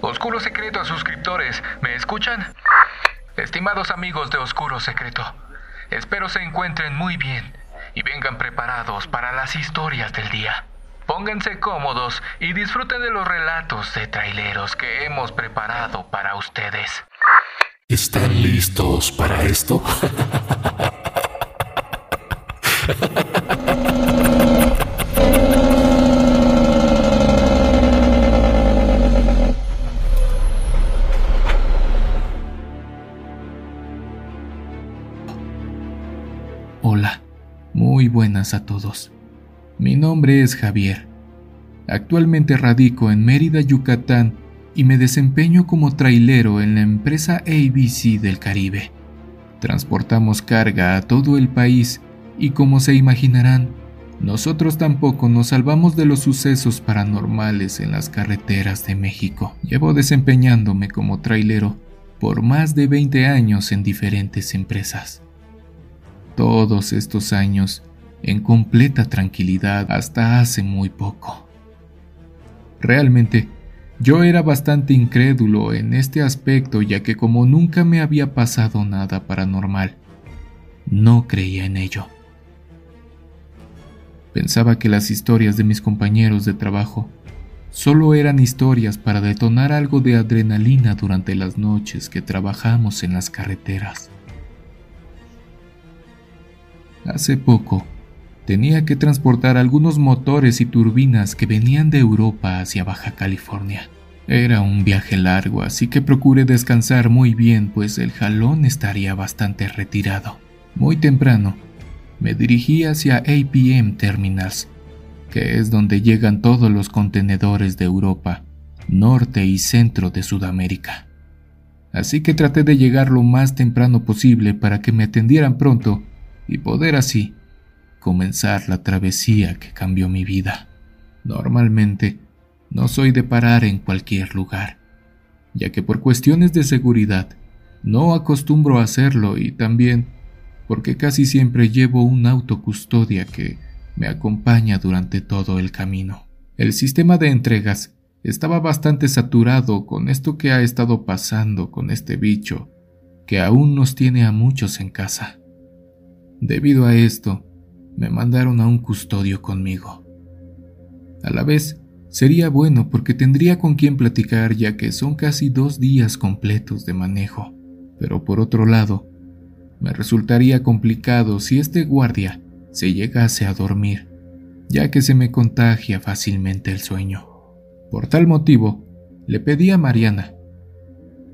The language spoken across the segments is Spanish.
Oscuro Secreto a suscriptores, ¿me escuchan? Estimados amigos de Oscuro Secreto, espero se encuentren muy bien y vengan preparados para las historias del día. Pónganse cómodos y disfruten de los relatos de traileros que hemos preparado para ustedes. ¿Están listos para esto? a todos. Mi nombre es Javier. Actualmente radico en Mérida, Yucatán y me desempeño como trailero en la empresa ABC del Caribe. Transportamos carga a todo el país y como se imaginarán, nosotros tampoco nos salvamos de los sucesos paranormales en las carreteras de México. Llevo desempeñándome como trailero por más de 20 años en diferentes empresas. Todos estos años en completa tranquilidad hasta hace muy poco. Realmente, yo era bastante incrédulo en este aspecto ya que como nunca me había pasado nada paranormal, no creía en ello. Pensaba que las historias de mis compañeros de trabajo solo eran historias para detonar algo de adrenalina durante las noches que trabajamos en las carreteras. Hace poco, tenía que transportar algunos motores y turbinas que venían de Europa hacia Baja California. Era un viaje largo, así que procuré descansar muy bien, pues el jalón estaría bastante retirado. Muy temprano, me dirigí hacia APM Terminals, que es donde llegan todos los contenedores de Europa, norte y centro de Sudamérica. Así que traté de llegar lo más temprano posible para que me atendieran pronto y poder así comenzar la travesía que cambió mi vida. Normalmente, no soy de parar en cualquier lugar, ya que por cuestiones de seguridad no acostumbro a hacerlo y también porque casi siempre llevo un auto custodia que me acompaña durante todo el camino. El sistema de entregas estaba bastante saturado con esto que ha estado pasando con este bicho, que aún nos tiene a muchos en casa. Debido a esto, me mandaron a un custodio conmigo. A la vez, sería bueno porque tendría con quien platicar ya que son casi dos días completos de manejo, pero por otro lado, me resultaría complicado si este guardia se llegase a dormir, ya que se me contagia fácilmente el sueño. Por tal motivo, le pedí a Mariana,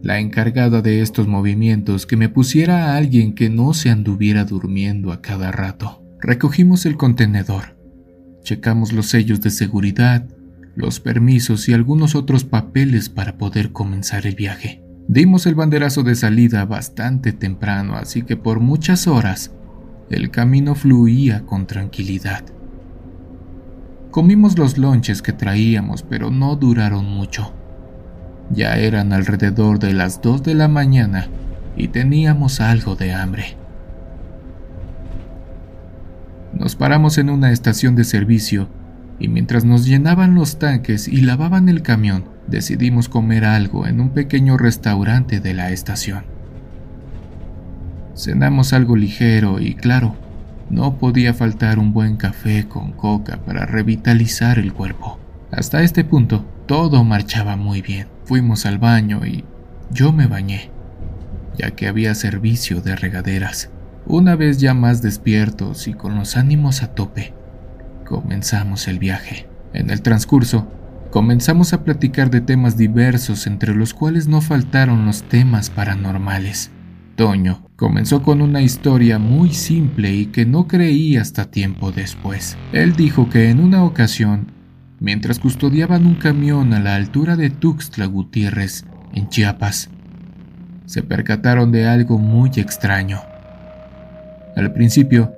la encargada de estos movimientos, que me pusiera a alguien que no se anduviera durmiendo a cada rato. Recogimos el contenedor, checamos los sellos de seguridad, los permisos y algunos otros papeles para poder comenzar el viaje. Dimos el banderazo de salida bastante temprano, así que por muchas horas el camino fluía con tranquilidad. Comimos los lonches que traíamos, pero no duraron mucho. Ya eran alrededor de las 2 de la mañana y teníamos algo de hambre. Nos paramos en una estación de servicio y mientras nos llenaban los tanques y lavaban el camión, decidimos comer algo en un pequeño restaurante de la estación. Cenamos algo ligero y claro, no podía faltar un buen café con coca para revitalizar el cuerpo. Hasta este punto, todo marchaba muy bien. Fuimos al baño y yo me bañé, ya que había servicio de regaderas. Una vez ya más despiertos y con los ánimos a tope, comenzamos el viaje. En el transcurso, comenzamos a platicar de temas diversos entre los cuales no faltaron los temas paranormales. Toño comenzó con una historia muy simple y que no creí hasta tiempo después. Él dijo que en una ocasión, mientras custodiaban un camión a la altura de Tuxtla Gutiérrez, en Chiapas, se percataron de algo muy extraño. Al principio,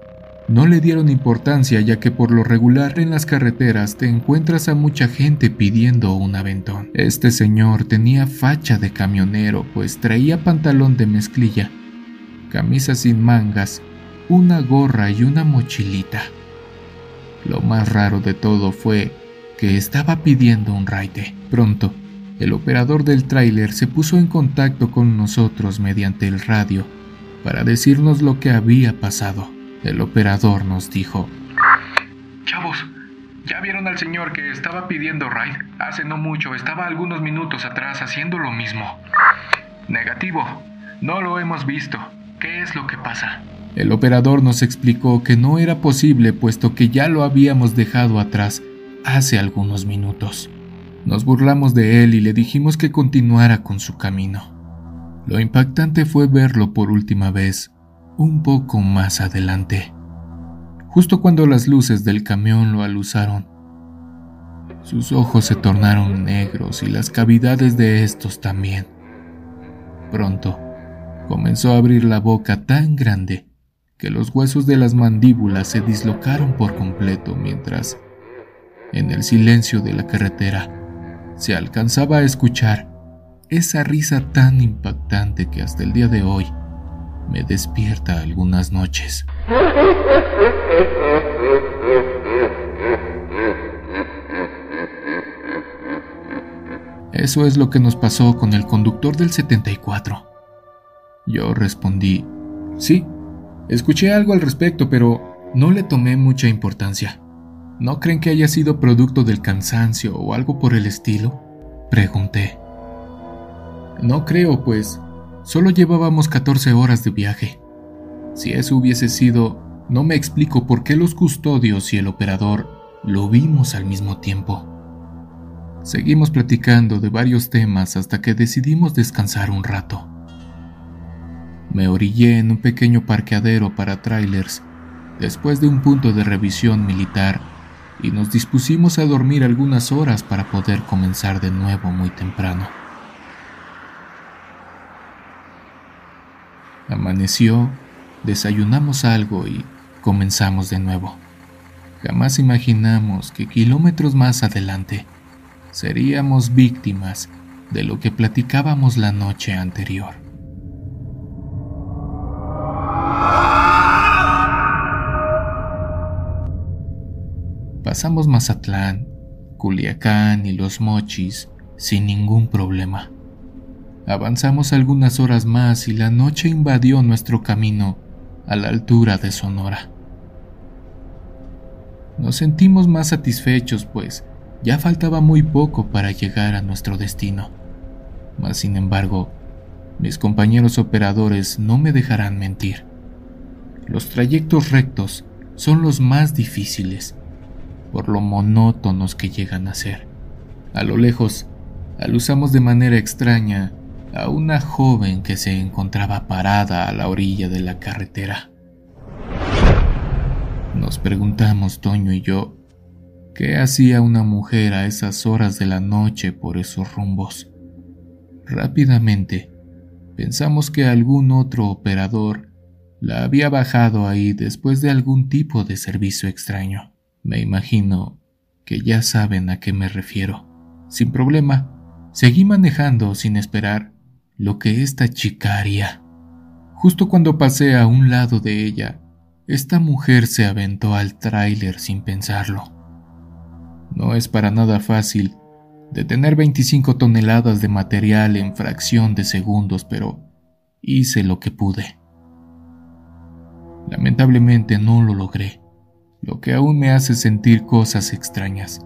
no le dieron importancia ya que por lo regular en las carreteras te encuentras a mucha gente pidiendo un aventón. Este señor tenía facha de camionero pues traía pantalón de mezclilla, camisa sin mangas, una gorra y una mochilita. Lo más raro de todo fue que estaba pidiendo un raite. Pronto, el operador del tráiler se puso en contacto con nosotros mediante el radio para decirnos lo que había pasado. El operador nos dijo, Chavos, ¿ya vieron al señor que estaba pidiendo ride? Hace no mucho, estaba algunos minutos atrás haciendo lo mismo. Negativo, no lo hemos visto. ¿Qué es lo que pasa? El operador nos explicó que no era posible puesto que ya lo habíamos dejado atrás hace algunos minutos. Nos burlamos de él y le dijimos que continuara con su camino. Lo impactante fue verlo por última vez, un poco más adelante, justo cuando las luces del camión lo aluzaron. Sus ojos se tornaron negros y las cavidades de estos también. Pronto, comenzó a abrir la boca tan grande que los huesos de las mandíbulas se dislocaron por completo mientras, en el silencio de la carretera, se alcanzaba a escuchar esa risa tan impactante que hasta el día de hoy me despierta algunas noches. Eso es lo que nos pasó con el conductor del 74. Yo respondí, sí, escuché algo al respecto, pero no le tomé mucha importancia. ¿No creen que haya sido producto del cansancio o algo por el estilo? Pregunté. No creo, pues solo llevábamos 14 horas de viaje. Si eso hubiese sido, no me explico por qué los custodios y el operador lo vimos al mismo tiempo. Seguimos platicando de varios temas hasta que decidimos descansar un rato. Me orillé en un pequeño parqueadero para trailers después de un punto de revisión militar y nos dispusimos a dormir algunas horas para poder comenzar de nuevo muy temprano. Amaneció, desayunamos algo y comenzamos de nuevo. Jamás imaginamos que kilómetros más adelante seríamos víctimas de lo que platicábamos la noche anterior. Pasamos Mazatlán, Culiacán y Los Mochis sin ningún problema. Avanzamos algunas horas más y la noche invadió nuestro camino a la altura de Sonora. Nos sentimos más satisfechos pues ya faltaba muy poco para llegar a nuestro destino. Mas sin embargo, mis compañeros operadores no me dejarán mentir. Los trayectos rectos son los más difíciles, por lo monótonos que llegan a ser. A lo lejos, alusamos de manera extraña a una joven que se encontraba parada a la orilla de la carretera. Nos preguntamos Toño y yo, ¿qué hacía una mujer a esas horas de la noche por esos rumbos? Rápidamente, pensamos que algún otro operador la había bajado ahí después de algún tipo de servicio extraño. Me imagino que ya saben a qué me refiero. Sin problema, seguí manejando sin esperar lo que esta chica haría. Justo cuando pasé a un lado de ella, esta mujer se aventó al tráiler sin pensarlo. No es para nada fácil detener 25 toneladas de material en fracción de segundos, pero hice lo que pude. Lamentablemente no lo logré. Lo que aún me hace sentir cosas extrañas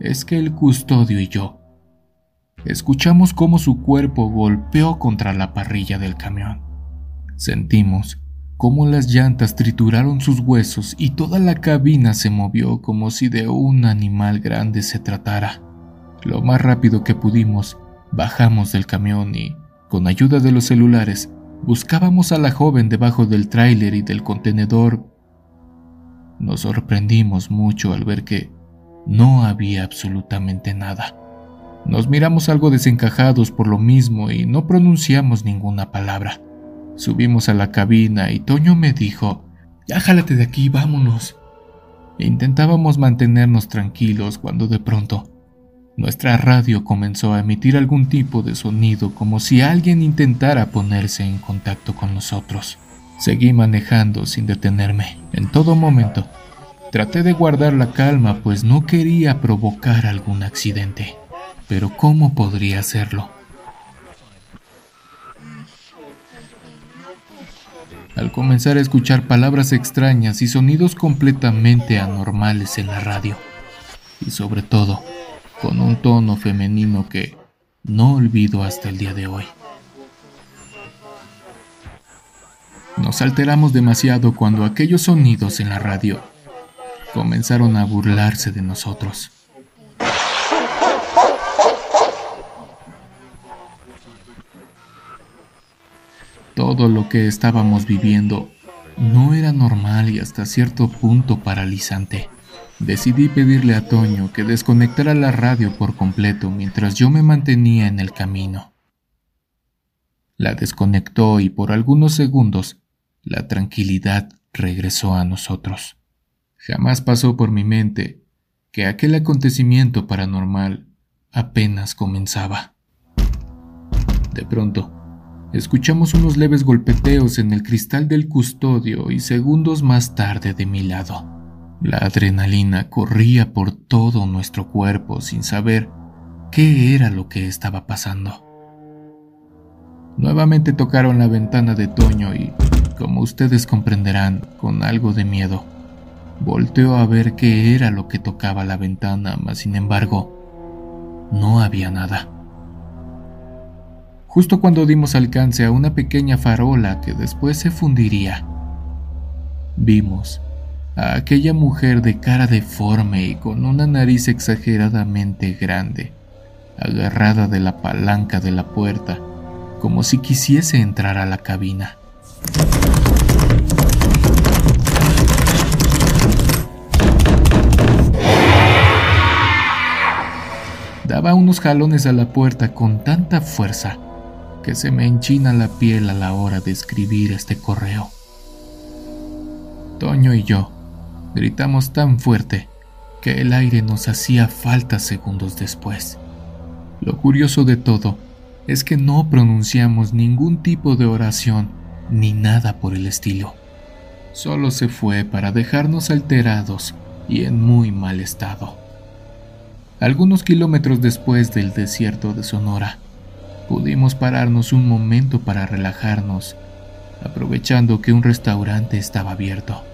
es que el custodio y yo Escuchamos cómo su cuerpo golpeó contra la parrilla del camión. Sentimos cómo las llantas trituraron sus huesos y toda la cabina se movió como si de un animal grande se tratara. Lo más rápido que pudimos, bajamos del camión y, con ayuda de los celulares, buscábamos a la joven debajo del tráiler y del contenedor. Nos sorprendimos mucho al ver que no había absolutamente nada. Nos miramos algo desencajados por lo mismo y no pronunciamos ninguna palabra. Subimos a la cabina y Toño me dijo, Ya jálate de aquí, vámonos. E intentábamos mantenernos tranquilos cuando de pronto nuestra radio comenzó a emitir algún tipo de sonido como si alguien intentara ponerse en contacto con nosotros. Seguí manejando sin detenerme. En todo momento Traté de guardar la calma pues no quería provocar algún accidente. Pero ¿cómo podría hacerlo? Al comenzar a escuchar palabras extrañas y sonidos completamente anormales en la radio. Y sobre todo, con un tono femenino que no olvido hasta el día de hoy. Nos alteramos demasiado cuando aquellos sonidos en la radio comenzaron a burlarse de nosotros. Todo lo que estábamos viviendo no era normal y hasta cierto punto paralizante. Decidí pedirle a Toño que desconectara la radio por completo mientras yo me mantenía en el camino. La desconectó y por algunos segundos la tranquilidad regresó a nosotros. Jamás pasó por mi mente que aquel acontecimiento paranormal apenas comenzaba. De pronto, escuchamos unos leves golpeteos en el cristal del custodio y segundos más tarde de mi lado. La adrenalina corría por todo nuestro cuerpo sin saber qué era lo que estaba pasando. Nuevamente tocaron la ventana de Toño y, como ustedes comprenderán, con algo de miedo, Volteó a ver qué era lo que tocaba la ventana, mas sin embargo, no había nada. Justo cuando dimos alcance a una pequeña farola que después se fundiría, vimos a aquella mujer de cara deforme y con una nariz exageradamente grande, agarrada de la palanca de la puerta, como si quisiese entrar a la cabina. Daba unos jalones a la puerta con tanta fuerza que se me enchina la piel a la hora de escribir este correo. Toño y yo gritamos tan fuerte que el aire nos hacía falta segundos después. Lo curioso de todo es que no pronunciamos ningún tipo de oración ni nada por el estilo. Solo se fue para dejarnos alterados y en muy mal estado. Algunos kilómetros después del desierto de Sonora, pudimos pararnos un momento para relajarnos, aprovechando que un restaurante estaba abierto,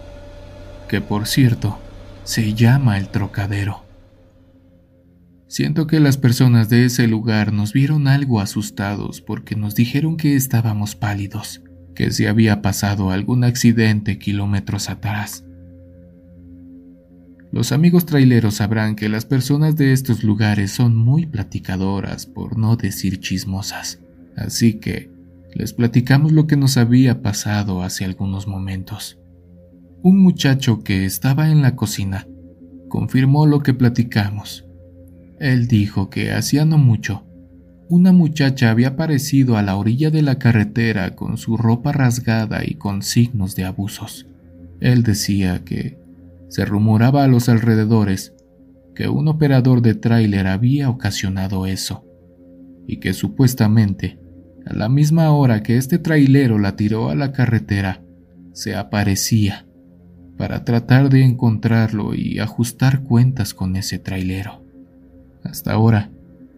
que por cierto se llama el Trocadero. Siento que las personas de ese lugar nos vieron algo asustados porque nos dijeron que estábamos pálidos, que se había pasado algún accidente kilómetros atrás. Los amigos traileros sabrán que las personas de estos lugares son muy platicadoras, por no decir chismosas. Así que les platicamos lo que nos había pasado hace algunos momentos. Un muchacho que estaba en la cocina confirmó lo que platicamos. Él dijo que hacía no mucho, una muchacha había aparecido a la orilla de la carretera con su ropa rasgada y con signos de abusos. Él decía que se rumoraba a los alrededores que un operador de tráiler había ocasionado eso, y que supuestamente, a la misma hora que este trailero la tiró a la carretera, se aparecía para tratar de encontrarlo y ajustar cuentas con ese trailero. Hasta ahora,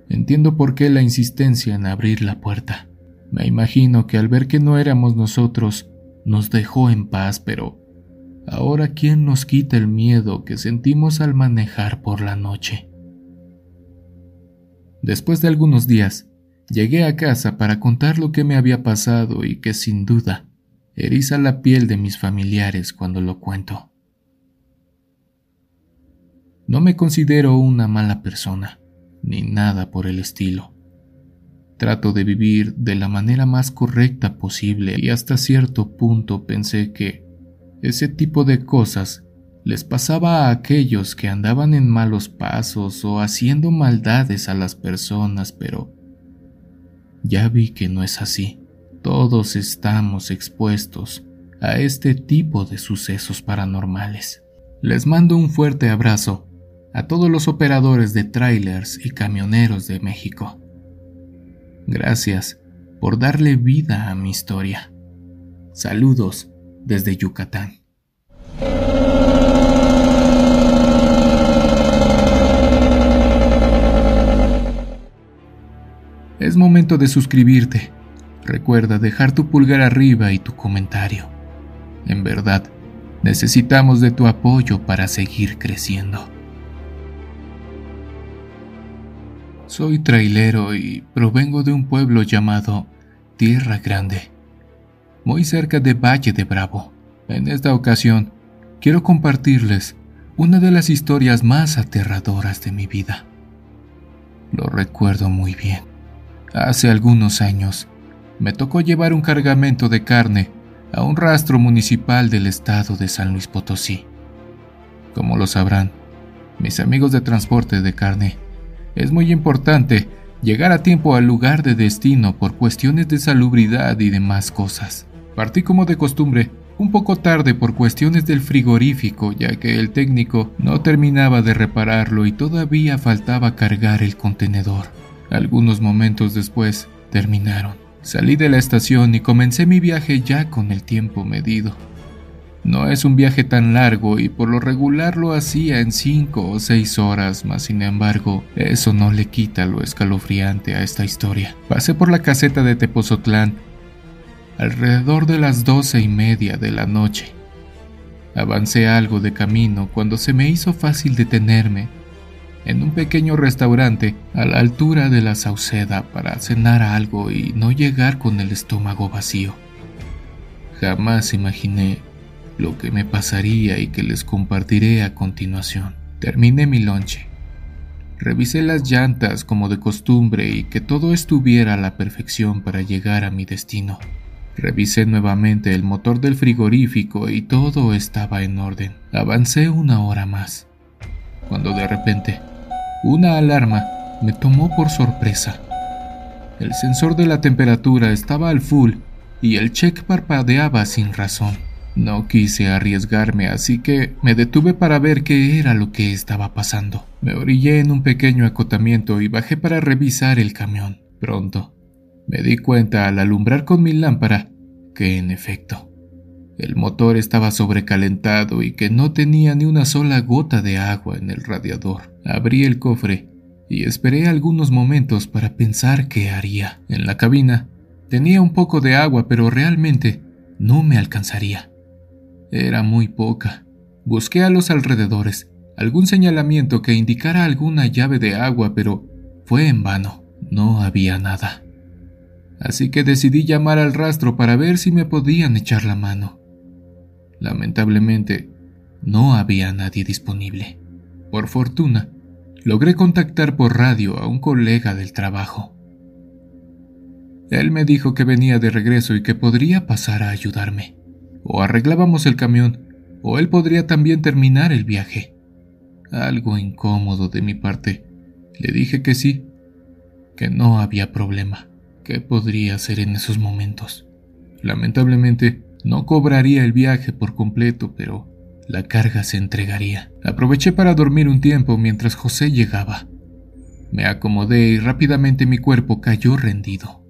entiendo por qué la insistencia en abrir la puerta. Me imagino que al ver que no éramos nosotros, nos dejó en paz, pero Ahora, ¿quién nos quita el miedo que sentimos al manejar por la noche? Después de algunos días, llegué a casa para contar lo que me había pasado y que sin duda eriza la piel de mis familiares cuando lo cuento. No me considero una mala persona, ni nada por el estilo. Trato de vivir de la manera más correcta posible y hasta cierto punto pensé que ese tipo de cosas les pasaba a aquellos que andaban en malos pasos o haciendo maldades a las personas, pero ya vi que no es así. Todos estamos expuestos a este tipo de sucesos paranormales. Les mando un fuerte abrazo a todos los operadores de trailers y camioneros de México. Gracias por darle vida a mi historia. Saludos desde Yucatán. Es momento de suscribirte. Recuerda dejar tu pulgar arriba y tu comentario. En verdad, necesitamos de tu apoyo para seguir creciendo. Soy trailero y provengo de un pueblo llamado Tierra Grande muy cerca de Valle de Bravo. En esta ocasión, quiero compartirles una de las historias más aterradoras de mi vida. Lo recuerdo muy bien. Hace algunos años, me tocó llevar un cargamento de carne a un rastro municipal del estado de San Luis Potosí. Como lo sabrán, mis amigos de transporte de carne, es muy importante llegar a tiempo al lugar de destino por cuestiones de salubridad y demás cosas. Partí como de costumbre, un poco tarde por cuestiones del frigorífico, ya que el técnico no terminaba de repararlo y todavía faltaba cargar el contenedor. Algunos momentos después, terminaron. Salí de la estación y comencé mi viaje ya con el tiempo medido. No es un viaje tan largo y por lo regular lo hacía en cinco o seis horas, mas sin embargo, eso no le quita lo escalofriante a esta historia. Pasé por la caseta de Tepozotlán alrededor de las doce y media de la noche. Avancé algo de camino cuando se me hizo fácil detenerme en un pequeño restaurante a la altura de la Sauceda para cenar algo y no llegar con el estómago vacío. Jamás imaginé lo que me pasaría y que les compartiré a continuación. Terminé mi lonche. Revisé las llantas como de costumbre y que todo estuviera a la perfección para llegar a mi destino. Revisé nuevamente el motor del frigorífico y todo estaba en orden. Avancé una hora más, cuando de repente una alarma me tomó por sorpresa. El sensor de la temperatura estaba al full y el check parpadeaba sin razón. No quise arriesgarme, así que me detuve para ver qué era lo que estaba pasando. Me orillé en un pequeño acotamiento y bajé para revisar el camión. Pronto, me di cuenta al alumbrar con mi lámpara que, en efecto, el motor estaba sobrecalentado y que no tenía ni una sola gota de agua en el radiador. Abrí el cofre y esperé algunos momentos para pensar qué haría. En la cabina tenía un poco de agua, pero realmente no me alcanzaría. Era muy poca. Busqué a los alrededores algún señalamiento que indicara alguna llave de agua, pero fue en vano. No había nada. Así que decidí llamar al rastro para ver si me podían echar la mano. Lamentablemente, no había nadie disponible. Por fortuna, logré contactar por radio a un colega del trabajo. Él me dijo que venía de regreso y que podría pasar a ayudarme. O arreglábamos el camión, o él podría también terminar el viaje. Algo incómodo de mi parte. Le dije que sí, que no había problema. ¿Qué podría hacer en esos momentos? Lamentablemente, no cobraría el viaje por completo, pero la carga se entregaría. Aproveché para dormir un tiempo mientras José llegaba. Me acomodé y rápidamente mi cuerpo cayó rendido.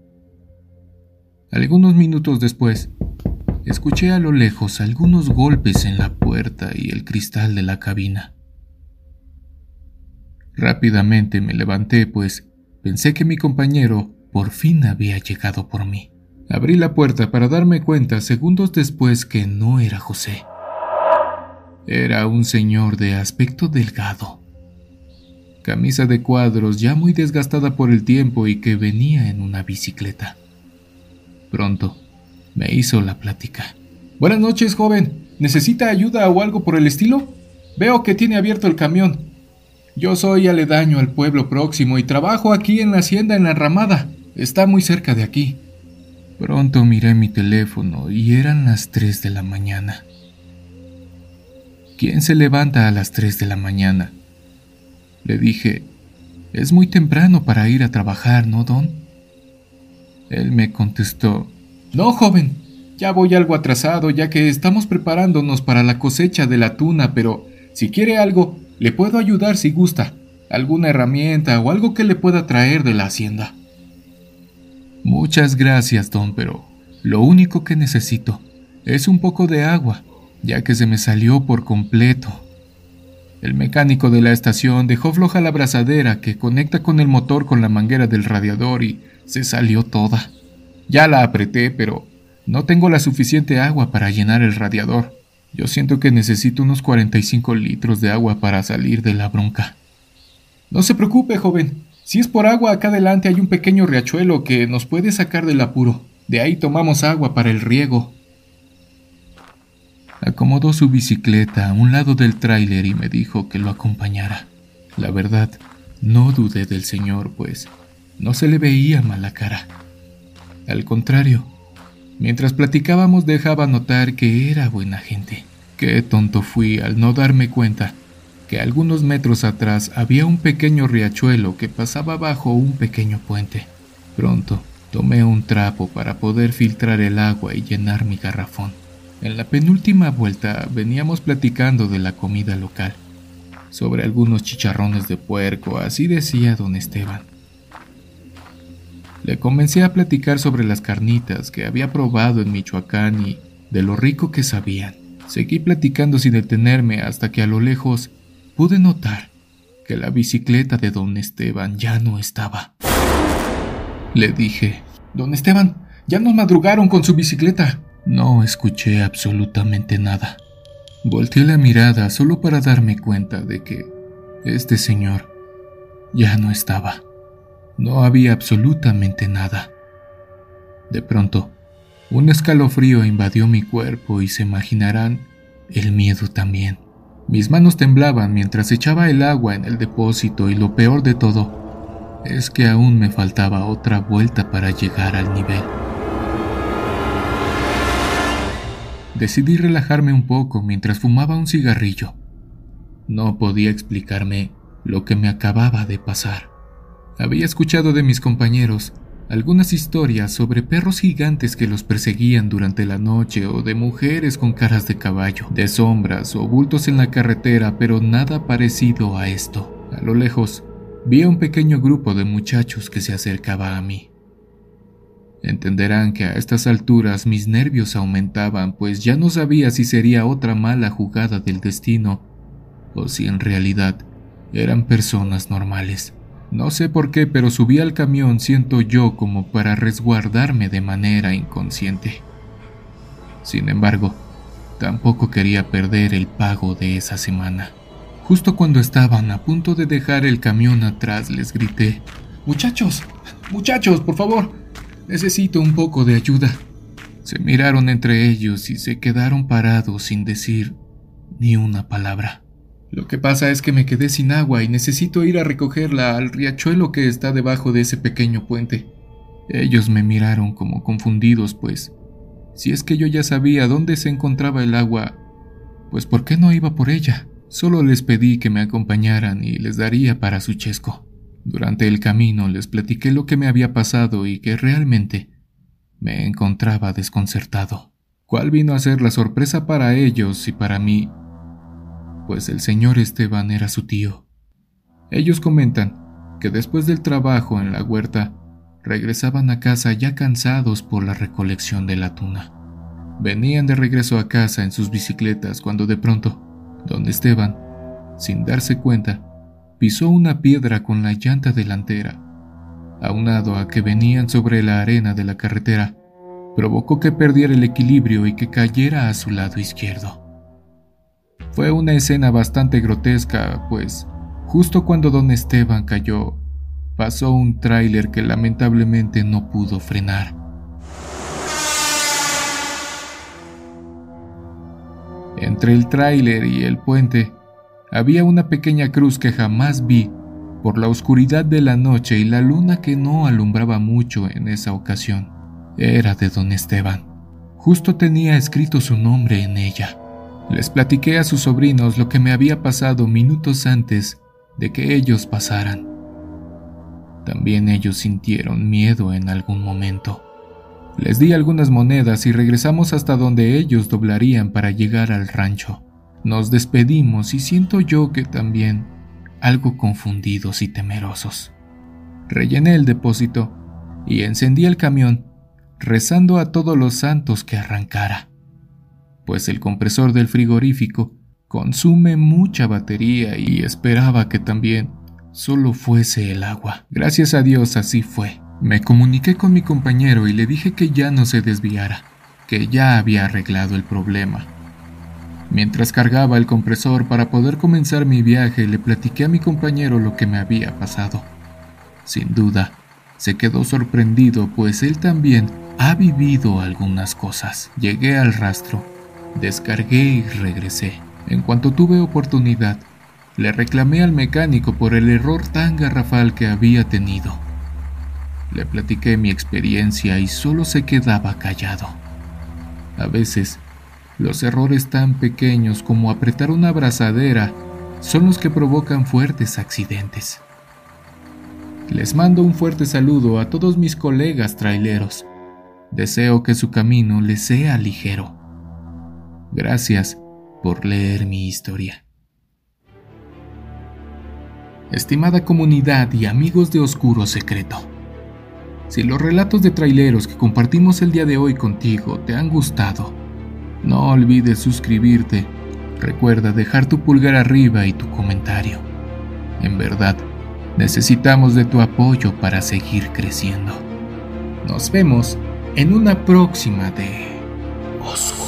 Algunos minutos después, escuché a lo lejos algunos golpes en la puerta y el cristal de la cabina. Rápidamente me levanté, pues pensé que mi compañero por fin había llegado por mí. Abrí la puerta para darme cuenta segundos después que no era José. Era un señor de aspecto delgado, camisa de cuadros ya muy desgastada por el tiempo y que venía en una bicicleta. Pronto me hizo la plática. Buenas noches, joven. ¿Necesita ayuda o algo por el estilo? Veo que tiene abierto el camión. Yo soy aledaño al pueblo próximo y trabajo aquí en la hacienda en la ramada. Está muy cerca de aquí. Pronto miré mi teléfono y eran las 3 de la mañana. ¿Quién se levanta a las 3 de la mañana? Le dije, es muy temprano para ir a trabajar, ¿no, Don? Él me contestó, no, joven, ya voy algo atrasado ya que estamos preparándonos para la cosecha de la tuna, pero si quiere algo, le puedo ayudar si gusta, alguna herramienta o algo que le pueda traer de la hacienda. Muchas gracias, don, pero lo único que necesito es un poco de agua, ya que se me salió por completo. El mecánico de la estación dejó floja la brazadera que conecta con el motor con la manguera del radiador y se salió toda. Ya la apreté, pero no tengo la suficiente agua para llenar el radiador. Yo siento que necesito unos 45 litros de agua para salir de la bronca. No se preocupe, joven. Si es por agua, acá adelante hay un pequeño riachuelo que nos puede sacar del apuro. De ahí tomamos agua para el riego. Acomodó su bicicleta a un lado del tráiler y me dijo que lo acompañara. La verdad, no dudé del señor, pues no se le veía mala cara. Al contrario, mientras platicábamos dejaba notar que era buena gente. Qué tonto fui al no darme cuenta que algunos metros atrás había un pequeño riachuelo que pasaba bajo un pequeño puente. Pronto tomé un trapo para poder filtrar el agua y llenar mi garrafón. En la penúltima vuelta veníamos platicando de la comida local, sobre algunos chicharrones de puerco, así decía don Esteban. Le comencé a platicar sobre las carnitas que había probado en Michoacán y de lo rico que sabían. Seguí platicando sin detenerme hasta que a lo lejos pude notar que la bicicleta de don Esteban ya no estaba. Le dije, Don Esteban, ya nos madrugaron con su bicicleta. No escuché absolutamente nada. Volteé la mirada solo para darme cuenta de que este señor ya no estaba. No había absolutamente nada. De pronto, un escalofrío invadió mi cuerpo y se imaginarán el miedo también. Mis manos temblaban mientras echaba el agua en el depósito y lo peor de todo es que aún me faltaba otra vuelta para llegar al nivel. Decidí relajarme un poco mientras fumaba un cigarrillo. No podía explicarme lo que me acababa de pasar. Había escuchado de mis compañeros algunas historias sobre perros gigantes que los perseguían durante la noche o de mujeres con caras de caballo, de sombras o bultos en la carretera, pero nada parecido a esto. A lo lejos, vi a un pequeño grupo de muchachos que se acercaba a mí. Entenderán que a estas alturas mis nervios aumentaban, pues ya no sabía si sería otra mala jugada del destino o si en realidad eran personas normales. No sé por qué, pero subí al camión siento yo como para resguardarme de manera inconsciente. Sin embargo, tampoco quería perder el pago de esa semana. Justo cuando estaban a punto de dejar el camión atrás, les grité, Muchachos, muchachos, por favor, necesito un poco de ayuda. Se miraron entre ellos y se quedaron parados sin decir ni una palabra. Lo que pasa es que me quedé sin agua y necesito ir a recogerla al riachuelo que está debajo de ese pequeño puente. Ellos me miraron como confundidos, pues, si es que yo ya sabía dónde se encontraba el agua, pues ¿por qué no iba por ella? Solo les pedí que me acompañaran y les daría para su chesco. Durante el camino les platiqué lo que me había pasado y que realmente me encontraba desconcertado. ¿Cuál vino a ser la sorpresa para ellos y para mí? Pues el señor Esteban era su tío. Ellos comentan que después del trabajo en la huerta, regresaban a casa ya cansados por la recolección de la tuna. Venían de regreso a casa en sus bicicletas cuando de pronto, don Esteban, sin darse cuenta, pisó una piedra con la llanta delantera. Aunado a que venían sobre la arena de la carretera, provocó que perdiera el equilibrio y que cayera a su lado izquierdo. Fue una escena bastante grotesca, pues justo cuando don Esteban cayó, pasó un tráiler que lamentablemente no pudo frenar. Entre el tráiler y el puente había una pequeña cruz que jamás vi por la oscuridad de la noche y la luna que no alumbraba mucho en esa ocasión. Era de don Esteban. Justo tenía escrito su nombre en ella. Les platiqué a sus sobrinos lo que me había pasado minutos antes de que ellos pasaran. También ellos sintieron miedo en algún momento. Les di algunas monedas y regresamos hasta donde ellos doblarían para llegar al rancho. Nos despedimos y siento yo que también algo confundidos y temerosos. Rellené el depósito y encendí el camión, rezando a todos los santos que arrancara pues el compresor del frigorífico consume mucha batería y esperaba que también solo fuese el agua. Gracias a Dios así fue. Me comuniqué con mi compañero y le dije que ya no se desviara, que ya había arreglado el problema. Mientras cargaba el compresor para poder comenzar mi viaje, le platiqué a mi compañero lo que me había pasado. Sin duda, se quedó sorprendido, pues él también ha vivido algunas cosas. Llegué al rastro, descargué y regresé. En cuanto tuve oportunidad, le reclamé al mecánico por el error tan garrafal que había tenido. Le platiqué mi experiencia y solo se quedaba callado. A veces, los errores tan pequeños como apretar una abrazadera son los que provocan fuertes accidentes. Les mando un fuerte saludo a todos mis colegas traileros. Deseo que su camino les sea ligero. Gracias por leer mi historia. Estimada comunidad y amigos de Oscuro Secreto, si los relatos de traileros que compartimos el día de hoy contigo te han gustado, no olvides suscribirte. Recuerda dejar tu pulgar arriba y tu comentario. En verdad, necesitamos de tu apoyo para seguir creciendo. Nos vemos en una próxima de Oscuro